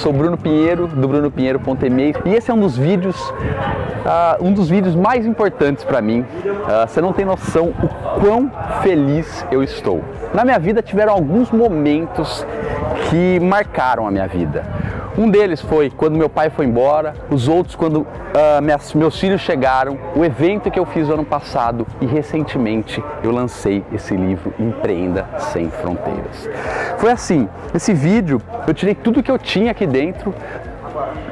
sou Bruno Pinheiro, do brunopinheiro.me e esse é um dos vídeos, uh, um dos vídeos mais importantes para mim. Uh, você não tem noção o quão feliz eu estou. Na minha vida tiveram alguns momentos que marcaram a minha vida. Um deles foi quando meu pai foi embora, os outros quando uh, minhas, meus filhos chegaram, o evento que eu fiz no ano passado e recentemente eu lancei esse livro Empreenda Sem Fronteiras. Foi assim, esse vídeo eu tirei tudo que eu tinha aqui dentro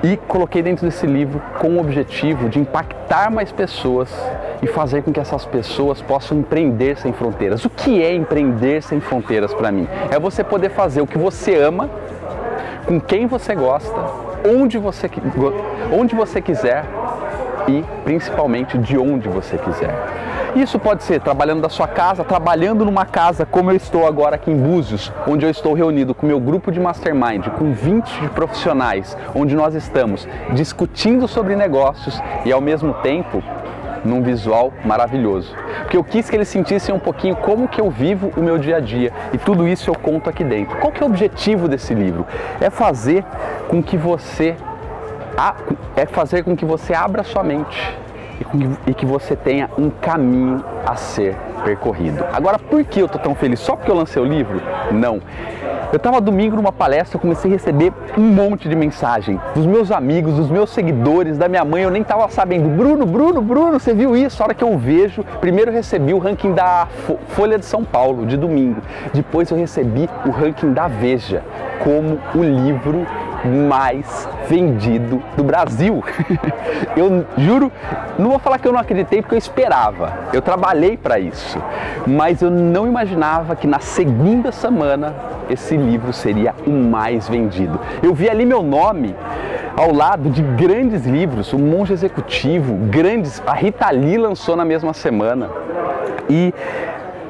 e coloquei dentro desse livro com o objetivo de impactar mais pessoas e fazer com que essas pessoas possam empreender sem fronteiras. O que é empreender sem fronteiras para mim? É você poder fazer o que você ama com quem você gosta, onde você, onde você quiser e principalmente de onde você quiser. Isso pode ser trabalhando da sua casa, trabalhando numa casa como eu estou agora aqui em Búzios, onde eu estou reunido com meu grupo de mastermind, com 20 profissionais, onde nós estamos discutindo sobre negócios e ao mesmo tempo num visual maravilhoso. Porque eu quis que eles sentissem um pouquinho como que eu vivo o meu dia a dia e tudo isso eu conto aqui dentro. Qual que é o objetivo desse livro? É fazer com que você é fazer com que você abra sua mente e que você tenha um caminho a ser percorrido. Agora, por que eu estou tão feliz? Só porque eu lancei o livro? Não. Eu estava domingo numa palestra, comecei a receber um monte de mensagem dos meus amigos, dos meus seguidores, da minha mãe. Eu nem estava sabendo. Bruno, Bruno, Bruno, você viu isso? A hora que eu vejo, primeiro eu recebi o ranking da Folha de São Paulo de domingo. Depois eu recebi o ranking da Veja como o livro mais vendido do Brasil. eu juro, não vou falar que eu não acreditei porque eu esperava. Eu trabalhei para isso, mas eu não imaginava que na segunda semana esse livro seria o mais vendido. Eu vi ali meu nome ao lado de grandes livros, O Monge Executivo, grandes, a Rita Lee lançou na mesma semana. E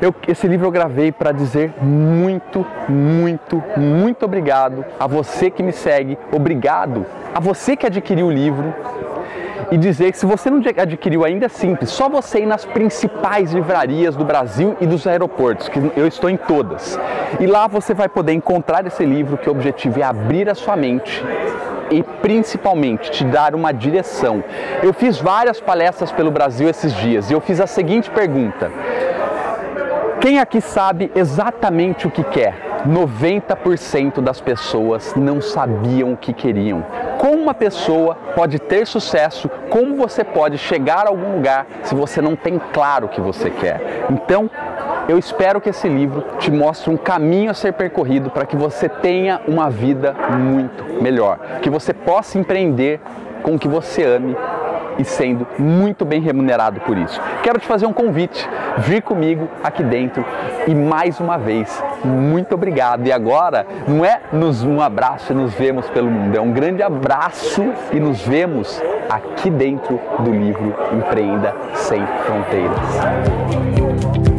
eu, esse livro eu gravei para dizer muito, muito, muito obrigado a você que me segue, obrigado a você que adquiriu o livro e dizer que se você não adquiriu ainda é simples, só você ir nas principais livrarias do Brasil e dos aeroportos, que eu estou em todas. E lá você vai poder encontrar esse livro que o objetivo é abrir a sua mente e principalmente te dar uma direção. Eu fiz várias palestras pelo Brasil esses dias e eu fiz a seguinte pergunta: quem aqui sabe exatamente o que quer? 90% das pessoas não sabiam o que queriam. Como uma pessoa pode ter sucesso? Como você pode chegar a algum lugar se você não tem claro o que você quer? Então, eu espero que esse livro te mostre um caminho a ser percorrido para que você tenha uma vida muito melhor, que você possa empreender com o que você ame e sendo muito bem remunerado por isso. Quero te fazer um convite, vir comigo aqui dentro e mais uma vez, muito obrigado. E agora, não é nos um abraço e nos vemos pelo mundo, é um grande abraço e nos vemos aqui dentro do livro Empreenda Sem Fronteiras.